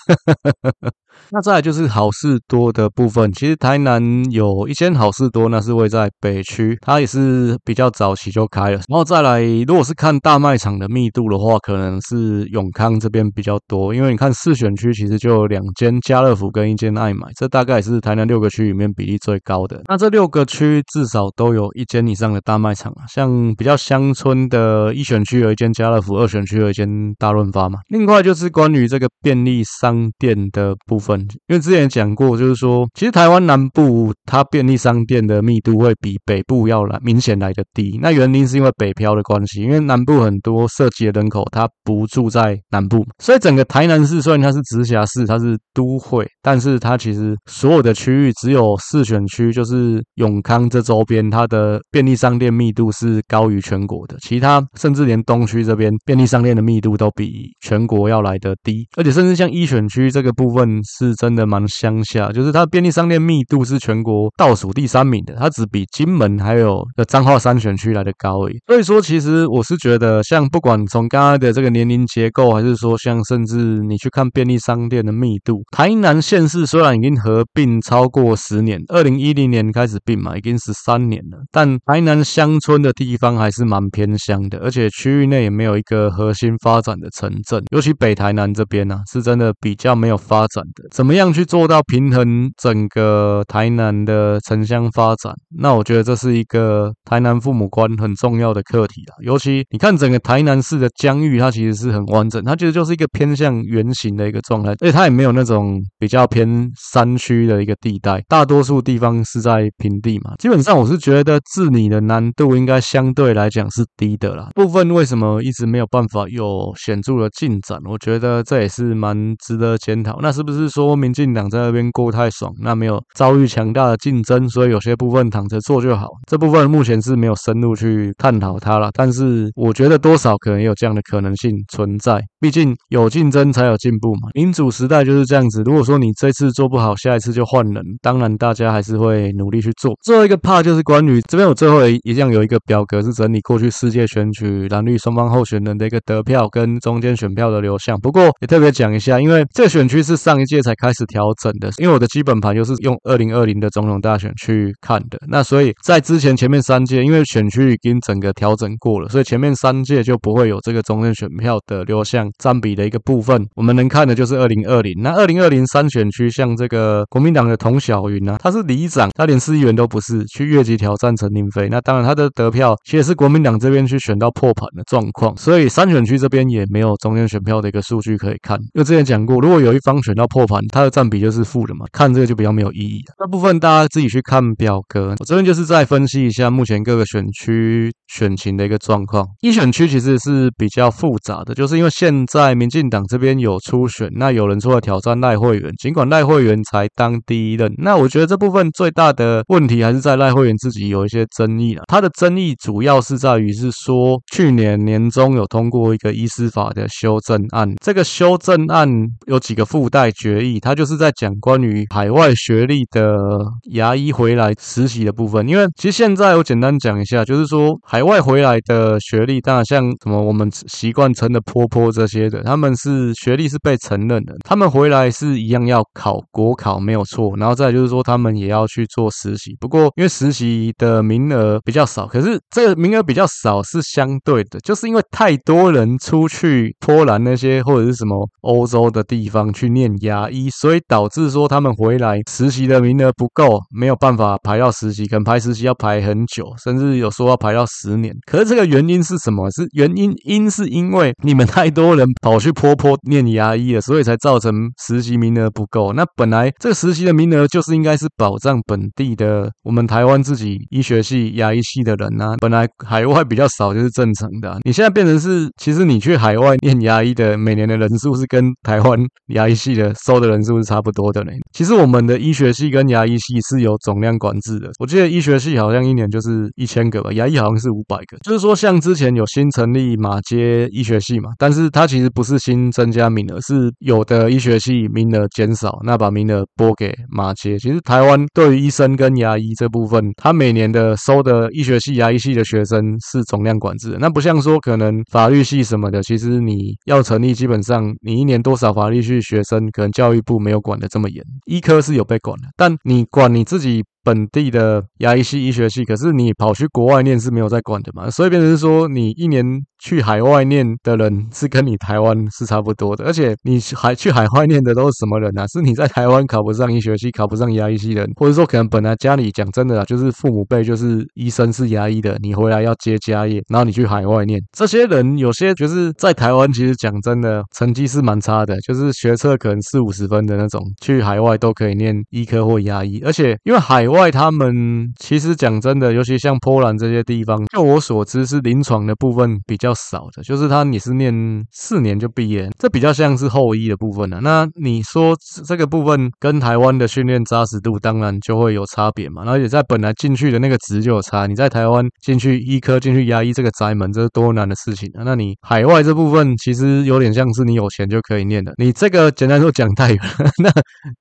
那再来就是好事多的部分，其实台南有一间好事多，那是位在北区，它也是比较早期就开了。然后再来，如果是看大卖场的密度的话，可能是永康这边比较多，因为你看四选区其实就有两间家乐福跟一间爱买，这大概也是台南六个区里面比例最高的。那这六个区至少都有一间以上的大卖场啊，像比较乡村的一选区有一间家乐福，二选区有一间大润发嘛。另外就是关于这个便利商店的部分。因为之前讲过，就是说，其实台湾南部它便利商店的密度会比北部要来明显来的低。那原因是因为北漂的关系，因为南部很多涉及的人口它不住在南部，所以整个台南市虽然它是直辖市，它是都会，但是它其实所有的区域只有四选区，就是永康这周边，它的便利商店密度是高于全国的。其他甚至连东区这边便利商店的密度都比全国要来的低，而且甚至像一选区这个部分。是真的蛮乡下，就是它便利商店密度是全国倒数第三名的，它只比金门还有的彰化三选区来的高而已。所以说，其实我是觉得，像不管从刚刚的这个年龄结构，还是说像甚至你去看便利商店的密度，台南县市虽然已经合并超过十年，二零一零年开始并嘛，已经十三年了，但台南乡村的地方还是蛮偏乡的，而且区域内也没有一个核心发展的城镇，尤其北台南这边呢、啊，是真的比较没有发展怎么样去做到平衡整个台南的城乡发展？那我觉得这是一个台南父母官很重要的课题啊。尤其你看整个台南市的疆域，它其实是很完整，它其实就是一个偏向圆形的一个状态，而且它也没有那种比较偏山区的一个地带，大多数地方是在平地嘛。基本上我是觉得治理的难度应该相对来讲是低的啦。部分为什么一直没有办法有显著的进展？我觉得这也是蛮值得检讨。那是不是说民进党在那边过太爽，那没有遭遇强大的竞争，所以有些部分躺着做就好？这部分目前是没有深入去探讨它了。但是我觉得多少可能有这样的可能性存在。毕竟有竞争才有进步嘛。民主时代就是这样子。如果说你这次做不好，下一次就换人，当然大家还是会努力去做。最后一个怕就是关于这边，我最后一一样有一个表格是整理过去世界选举蓝绿双方候选人的一个得票跟中间选票的流向。不过也特别讲一下，因为这个选区是上一届才开始调整的，因为我的基本盘又是用二零二零的总统大选去看的。那所以在之前前面三届，因为选区已经整个调整过了，所以前面三届就不会有这个中间选票的流向占比的一个部分。我们能看的就是二零二零。那二零二零三选区，像这个国民党的童小云啊，他是里长，他连市议员都不是，去越级挑战陈亭妃。那当然他的得票其实是国民党这边去选到破盘的状况，所以三选区这边也没有中间选票的一个数据可以看。因为之前讲过，如果有一方选到破盘，它的占比就是负的嘛，看这个就比较没有意义。这部分大家自己去看表格，我这边就是再分析一下目前各个选区选情的一个状况。一选区其实是比较复杂的，就是因为现在民进党这边有初选，那有人出来挑战赖慧媛，尽管赖慧媛才当第一任，那我觉得这部分最大的问题还是在赖慧媛自己有一些争议了。他的争议主要是在于是说，去年年中有通过一个医师法的修正案，这个修正案有几个附带决所以他就是在讲关于海外学历的牙医回来实习的部分。因为其实现在我简单讲一下，就是说海外回来的学历，当然像什么我们习惯称的坡坡这些的，他们是学历是被承认的，他们回来是一样要考国考没有错，然后再就是说他们也要去做实习，不过因为实习的名额比较少，可是这个名额比较少是相对的，就是因为太多人出去波兰那些或者是什么欧洲的地方去念牙一，所以导致说他们回来实习的名额不够，没有办法排到实习，可能排实习要排很久，甚至有说要排到十年。可是这个原因是什么？是原因因是因为你们太多人跑去坡坡念牙医了，所以才造成实习名额不够。那本来这个实习的名额就是应该是保障本地的我们台湾自己医学系、牙医系的人啊，本来海外比较少就是正常的。你现在变成是，其实你去海外念牙医的每年的人数是跟台湾牙医系的收的人数是差不多的呢。其实我们的医学系跟牙医系是有总量管制的，我记得医学系好像一年就是一千个吧，牙医好像是五百个。就是说，像之前有新成立马街医学系嘛，但是它其实不是新增加名额，是有的医学系名额减少，那把名额拨给马街。其实台湾对于医生跟牙医这部分，他每年的收的医学系、牙医系的学生是总量管制的，那不像说可能法律系什么的，其实你要成立，基本上你一年多少法律系学生，可能教育部没有管得这么严，医科是有被管的，但你管你自己。本地的牙医系、医学系，可是你跑去国外念是没有在管的嘛，所以变成是说，你一年去海外念的人是跟你台湾是差不多的，而且你还去海外念的都是什么人啊？是你在台湾考不上医学系、考不上牙医系的人，或者说可能本来家里讲真的啊，就是父母辈就是医生是牙医的，你回来要接家业，然后你去海外念，这些人有些就是在台湾其实讲真的成绩是蛮差的，就是学测可能四五十分的那种，去海外都可以念医科或牙医，而且因为海外他们其实讲真的，尤其像波兰这些地方，就我所知是临床的部分比较较少的，就是他你是念四年就毕业，这比较像是后医的部分了、啊。那你说这个部分跟台湾的训练扎实度，当然就会有差别嘛。而且在本来进去的那个值就有差，你在台湾进去医科进去牙医这个宅门，这是多难的事情啊。那你海外这部分其实有点像是你有钱就可以念的，你这个简单说讲太远了。<laughs> 那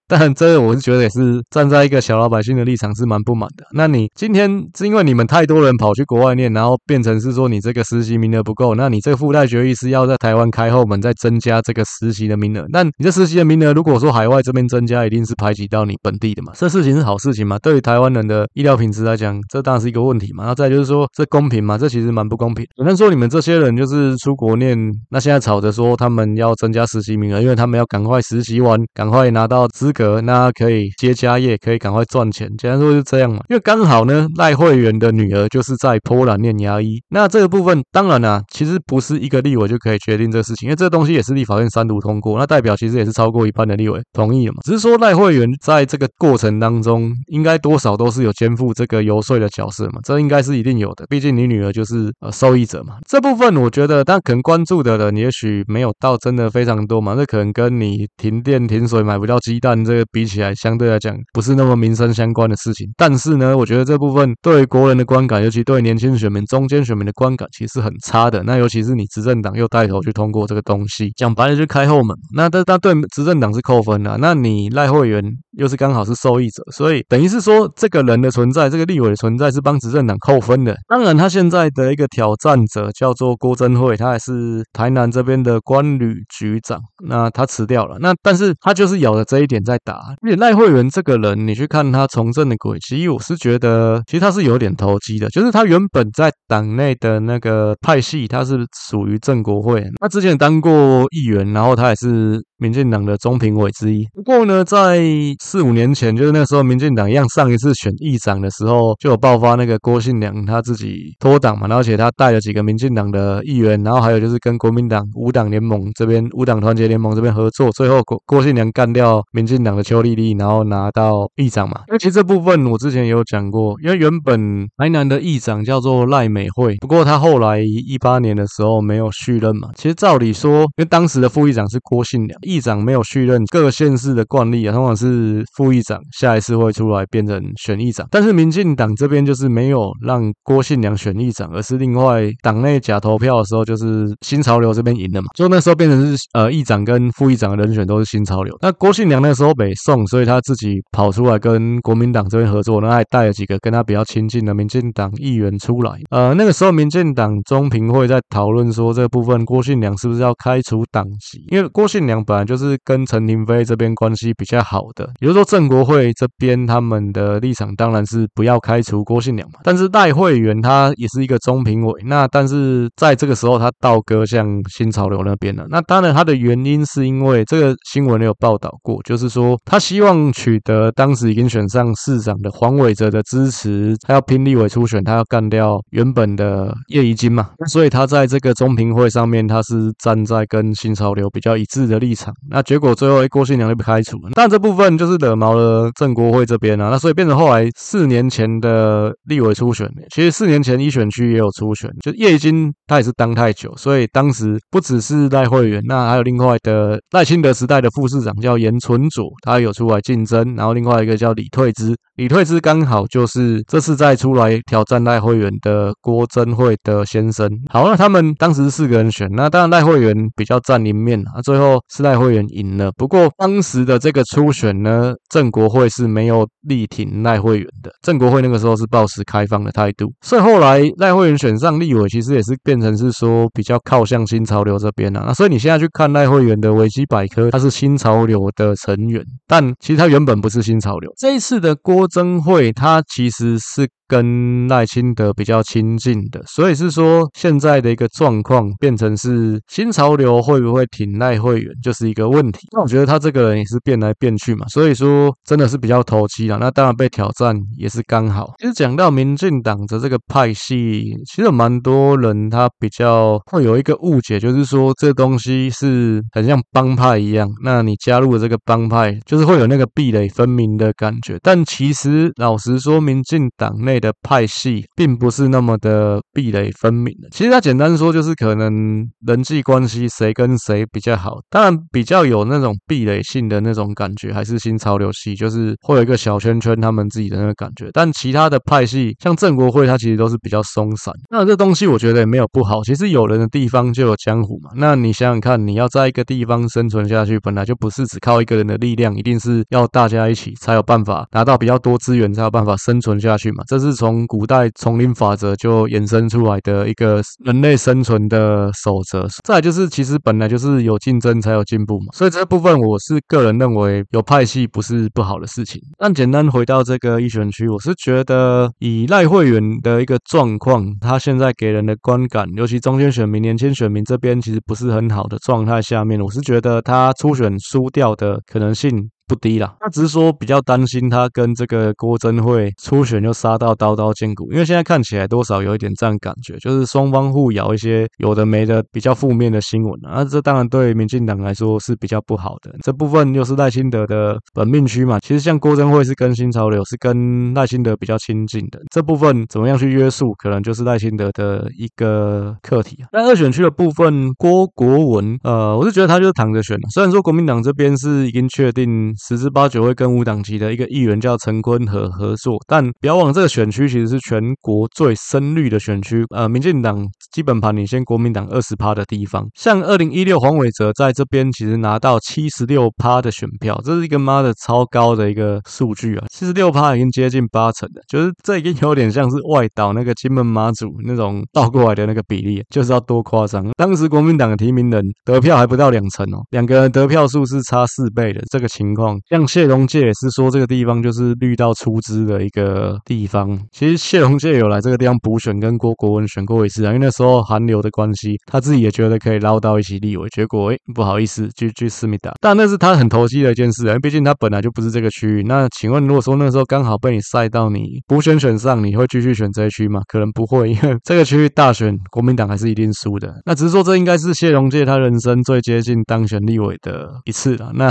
当然这个我是觉得也是站在一个小老百姓的立场是蛮不满的。那你今天是因为你们太多人跑去国外念，然后变成是说你这个实习名额不够，那你这个附带决议是要在台湾开后门再增加这个实习的名额。那你这实习的名额如果说海外这边增加，一定是排挤到你本地的嘛？这事情是好事情嘛？对于台湾人的医疗品质来讲，这当然是一个问题嘛。然后再就是说，这公平嘛？这其实蛮不公平。有人说你们这些人就是出国念，那现在吵着说他们要增加实习名额，因为他们要赶快实习完，赶快拿到资格，那可以接家业，可以赶快赚钱。简单说就这样嘛？因为刚好呢，赖慧媛的女儿就是在波兰念牙医。那这个部分当然啊，其实不是一个立委就可以决定这个事情，因为这个东西也是立法院三读通过，那代表其实也是超过一半的立委同意了嘛。只是说赖慧媛在这个过程当中，应该多少都是有肩负这个游说的角色嘛，这应该是一定有的。毕竟你女儿就是呃受益者嘛。这部分我觉得，但可能关注的人也许没有到真的非常多嘛。这可能跟你停电停水买不到鸡蛋这个比起来，相对来讲不是那么民生相关的事情。但是呢，我觉得这部分对国人的观感，尤其对年轻选民、中间选民的观感，其实很差的。那尤其是你执政党又带头去通过这个东西，讲白了就开后门。那这那对执政党是扣分的。那你赖慧媛又是刚好是受益者，所以等于是说，这个人的存在，这个立委的存在是帮执政党扣分的。当然，他现在的一个挑战者叫做郭增惠，他也是台南这边的关旅局长。那他辞掉了，那但是他就是咬着这一点在打。而且赖慧媛这个人，你去看他从政的轨迹，我是觉得其实他是有点投机的，就是他原本在党内的那个派系，他是属于郑国会，他之前当过议员，然后他也是。民进党的中评委之一。不过呢，在四五年前，就是那时候，民进党一样上一次选议长的时候，就有爆发那个郭信良他自己脱党嘛，而且他带了几个民进党的议员，然后还有就是跟国民党五党联盟这边五党团结联盟这边合作，最后郭郭信良干掉民进党的邱丽丽，然后拿到议长嘛。那其实这部分我之前也有讲过，因为原本台南的议长叫做赖美惠，不过他后来一八年的时候没有续任嘛。其实照理说，因为当时的副议长是郭信良。议长没有续任，各县市的惯例啊，通常是副议长下一次会出来变成选议长。但是民进党这边就是没有让郭信良选议长，而是另外党内假投票的时候，就是新潮流这边赢了嘛。就那时候变成是呃议长跟副议长的人选都是新潮流。那郭信良那时候北宋，所以他自己跑出来跟国民党这边合作，那还带了几个跟他比较亲近的民进党议员出来。呃，那个时候民进党中评会在讨论说这个部分郭信良是不是要开除党籍，因为郭信良本来。就是跟陈亭妃这边关系比较好的，比如说郑国会这边他们的立场当然是不要开除郭信良嘛，但是赖慧媛他也是一个中评委，那但是在这个时候他倒戈向新潮流那边了，那当然他的原因是因为这个新闻有报道过，就是说他希望取得当时已经选上市长的黄伟哲的支持，他要拼立委初选，他要干掉原本的叶宜津嘛，所以他在这个中评会上面他是站在跟新潮流比较一致的立场。那结果最后，郭信良就被开除了。但这部分就是惹毛了郑国会这边啊。那所以变成后来四年前的立委初选，其实四年前一选区也有初选，就叶金他也是当太久，所以当时不只是赖慧媛，那还有另外的赖清德时代的副市长叫颜纯佐，他有出来竞争。然后另外一个叫李退之，李退之刚好就是这次再出来挑战赖慧媛的郭增惠的先生。好，那他们当时四个人选，那当然赖慧媛比较占赢面啊。最后是赖。会员赢了，不过当时的这个初选呢，郑国会是没有力挺赖慧媛的。郑国会那个时候是抱持开放的态度，所以后来赖慧媛选上立委，其实也是变成是说比较靠向新潮流这边啊。那所以你现在去看赖慧媛的维基百科，他是新潮流的成员，但其实他原本不是新潮流。这一次的郭增惠，他其实是。跟赖清德比较亲近的，所以是说现在的一个状况变成是新潮流会不会挺赖慧媛，就是一个问题。那我觉得他这个人也是变来变去嘛，所以说真的是比较投机了。那当然被挑战也是刚好。其实讲到民进党的这个派系，其实蛮多人他比较会有一个误解，就是说这东西是很像帮派一样，那你加入了这个帮派，就是会有那个壁垒分明的感觉。但其实老实说，民进党内。的派系并不是那么的壁垒分明的。其实他简单说就是可能人际关系谁跟谁比较好，当然比较有那种壁垒性的那种感觉，还是新潮流系，就是会有一个小圈圈他们自己的那个感觉。但其他的派系像郑国会，它其实都是比较松散。那这东西我觉得也没有不好，其实有人的地方就有江湖嘛。那你想想看，你要在一个地方生存下去，本来就不是只靠一个人的力量，一定是要大家一起才有办法拿到比较多资源，才有办法生存下去嘛。这是从古代丛林法则就衍生出来的一个人类生存的守则。再来就是，其实本来就是有竞争才有进步嘛。所以这部分我是个人认为有派系不是不好的事情。但简单回到这个一选区，我是觉得以赖慧远的一个状况，他现在给人的观感，尤其中间选民、年轻选民这边其实不是很好的状态下面，我是觉得他初选输掉的可能性不低啦，他只是说比较担心他跟这个郭珍惠初选就杀到刀刀见骨，因为现在看起来多少有一点这样感觉，就是双方互咬一些有的没的比较负面的新闻啊，那这当然对民进党来说是比较不好的。这部分又是赖清德的本命区嘛，其实像郭珍惠是跟新潮流是跟赖清德比较亲近的，这部分怎么样去约束，可能就是赖清德的一个课题啊。那二选区的部分，郭国文，呃，我是觉得他就是躺着选的，虽然说国民党这边是已经确定。十之八九会跟无党籍的一个议员叫陈坤和合作，但不要忘了这个选区其实是全国最深绿的选区，呃，民进党基本盘领先国民党二十趴的地方。像二零一六黄伟哲在这边其实拿到七十六趴的选票，这是一个妈的超高的一个数据啊！七十六趴已经接近八成了，就是这已经有点像是外岛那个金门马祖那种倒过来的那个比例，就是要多夸张。当时国民党的提名人得票还不到两成哦，两个人得票数是差四倍的这个情况。像谢龙介也是说，这个地方就是绿到出汁的一个地方。其实谢龙介有来这个地方补选，跟郭国文选过一次啊，因为那时候韩流的关系，他自己也觉得可以捞到一席立委。结果诶，不好意思，去去思密达。但那是他很投机的一件事啊，因为毕竟他本来就不是这个区域。那请问，如果说那时候刚好被你赛到你补选选上，你会继续选这一区吗？可能不会，因为这个区域大选国民党还是一定输的。那只是说，这应该是谢龙介他人生最接近当选立委的一次了。那。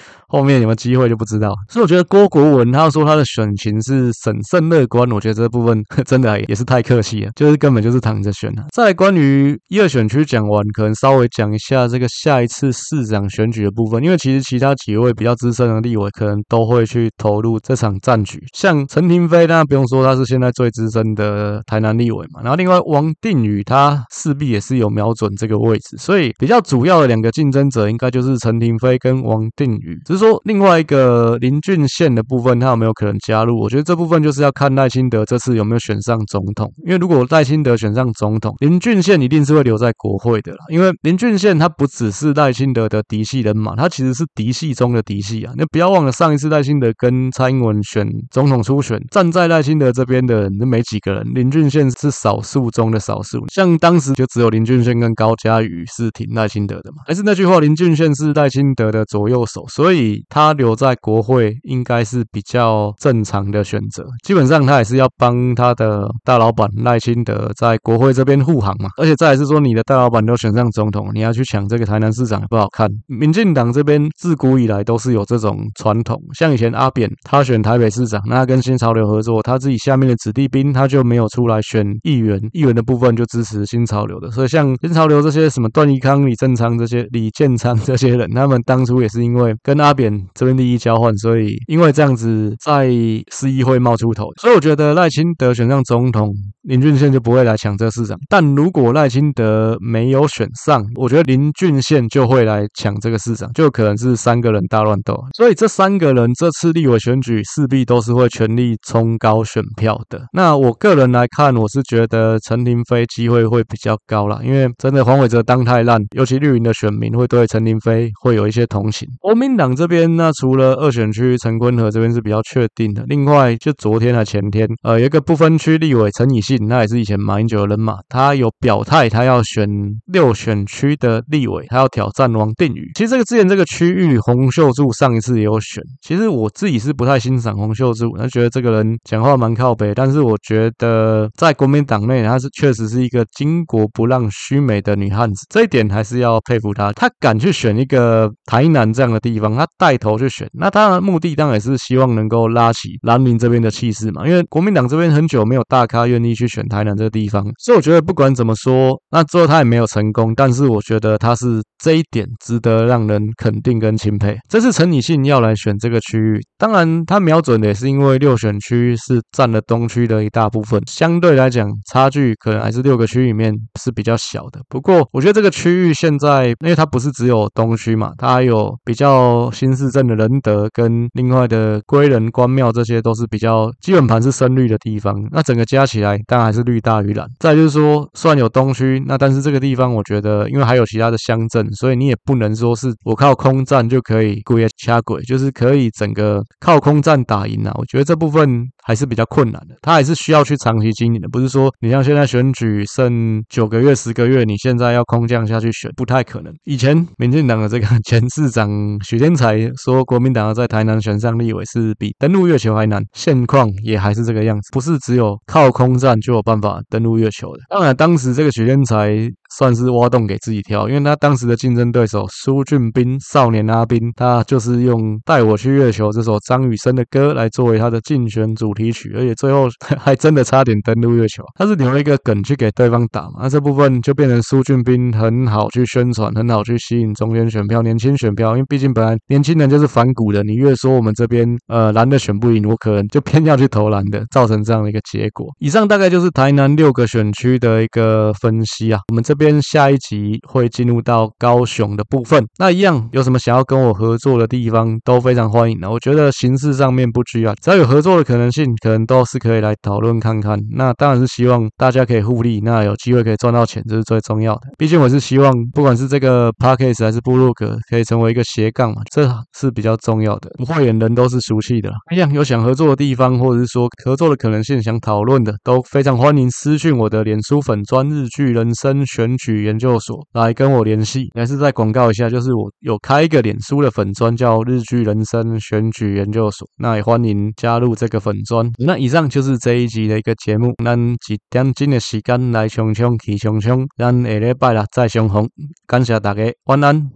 <laughs> 后面有没有机会就不知道，所以我觉得郭国文他说他的选情是审慎乐观，我觉得这部分真的也是太客气了，就是根本就是躺着选了。再来关于一二选区讲完，可能稍微讲一下这个下一次市长选举的部分，因为其实其他几位比较资深的立委可能都会去投入这场战局，像陈廷飞，当然不用说他是现在最资深的台南立委嘛，然后另外王定宇他势必也是有瞄准这个位置，所以比较主要的两个竞争者应该就是陈廷飞跟王定宇。只是说另外一个林俊宪的部分，他有没有可能加入？我觉得这部分就是要看赖清德这次有没有选上总统。因为如果赖清德选上总统，林俊宪一定是会留在国会的啦。因为林俊宪他不只是赖清德的嫡系人马，他其实是嫡系中的嫡系啊。那不要忘了上一次赖清德跟蔡英文选总统初选，站在赖清德这边的人都没几个人，林俊宪是少数中的少数。像当时就只有林俊宪跟高嘉瑜是挺赖清德的嘛。还是那句话，林俊宪是赖清德的左右手，所以。他留在国会应该是比较正常的选择，基本上他也是要帮他的大老板赖清德在国会这边护航嘛。而且再来是说，你的大老板都选上总统，你要去抢这个台南市长也不好看。民进党这边自古以来都是有这种传统，像以前阿扁他选台北市长，那跟新潮流合作，他自己下面的子弟兵他就没有出来选议员，议员的部分就支持新潮流的。所以像新潮流这些什么段宜康、李正昌这些、李建昌这些人，他们当初也是因因为跟阿扁。这边利益交换，所以因为这样子在市议会冒出头，所以我觉得赖清德选上总统，林俊宪就不会来抢这个市长。但如果赖清德没有选上，我觉得林俊宪就会来抢这个市长，就可能是三个人大乱斗。所以这三个人这次立委选举势必都是会全力冲高选票的。那我个人来看，我是觉得陈亭妃机会会比较高啦，因为真的黄伟哲当太烂，尤其绿营的选民会对陈亭妃会有一些同情。国民党这边那除了二选区陈坤和这边是比较确定的，另外就昨天还前天，呃，有一个不分区立委陈以信，那也是以前马英九的人马，他有表态，他要选六选区的立委，他要挑战王定宇。其实这个之前这个区域洪秀柱上一次也有选，其实我自己是不太欣赏洪秀柱，他觉得这个人讲话蛮靠北，但是我觉得在国民党内，他是确实是一个巾帼不让须眉的女汉子，这一点还是要佩服他，他敢去选一个台南这样的地方，他带头去选。那当然目的当然也是希望能够拉起蓝宁这边的气势嘛。因为国民党这边很久没有大咖愿意去选台南这个地方，所以我觉得不管怎么说，那最后他也没有成功。但是我觉得他是这一点值得让人肯定跟钦佩。这次陈以信要来选这个区域，当然他瞄准的也是因为六选区是占了东区的一大部分，相对来讲差距可能还是六个区里面是比较小的。不过我觉得这个区域现在，因为它不是只有东区嘛，它还有比叫新市镇的仁德跟另外的归仁、关庙，这些都是比较基本盘是深绿的地方。那整个加起来，当然还是绿大于蓝。再就是说，虽然有东区，那但是这个地方我觉得，因为还有其他的乡镇，所以你也不能说是我靠空战就可以故意掐鬼，就是可以整个靠空战打赢啊。我觉得这部分。还是比较困难的，他还是需要去长期经营的，不是说你像现在选举剩九个月、十个月，你现在要空降下去选，不太可能。以前民进党的这个前市长许天才说，国民党要在台南选上立委是比登陆月球还难，现况也还是这个样子，不是只有靠空战就有办法登陆月球的。当然，当时这个许天才。算是挖洞给自己跳，因为他当时的竞争对手苏俊斌少年阿斌，他就是用《带我去月球》这首张雨生的歌来作为他的竞选主题曲，而且最后 <laughs> 还真的差点登陆月球。他是留了一个梗去给对方打嘛，那这部分就变成苏俊斌很好去宣传，很好去吸引中间选票、年轻选票，因为毕竟本来年轻人就是反骨的，你越说我们这边呃蓝的选不赢，我可能就偏要去投蓝的，造成这样的一个结果。以上大概就是台南六个选区的一个分析啊，我们这边。下一集会进入到高雄的部分，那一样有什么想要跟我合作的地方都非常欢迎的。我觉得形式上面不拘啊，只要有合作的可能性，可能都是可以来讨论看看。那当然是希望大家可以互利，那有机会可以赚到钱，这是最重要的。毕竟我是希望，不管是这个 Podcast 还是部落格，可以成为一个斜杠嘛，这是比较重要的。不会演人都是熟悉的。一样有想合作的地方，或者是说合作的可能性想讨论的，都非常欢迎私讯我的脸书粉专日剧人生选选。举研究所来跟我联系，还是再广告一下，就是我有开一个脸书的粉专，叫日剧人生选举研究所，那也欢迎加入这个粉专。那以上就是这一集的一个节目，咱一点钟的时间来冲冲去冲冲，咱下礼拜啦再相逢，感谢大家，晚安。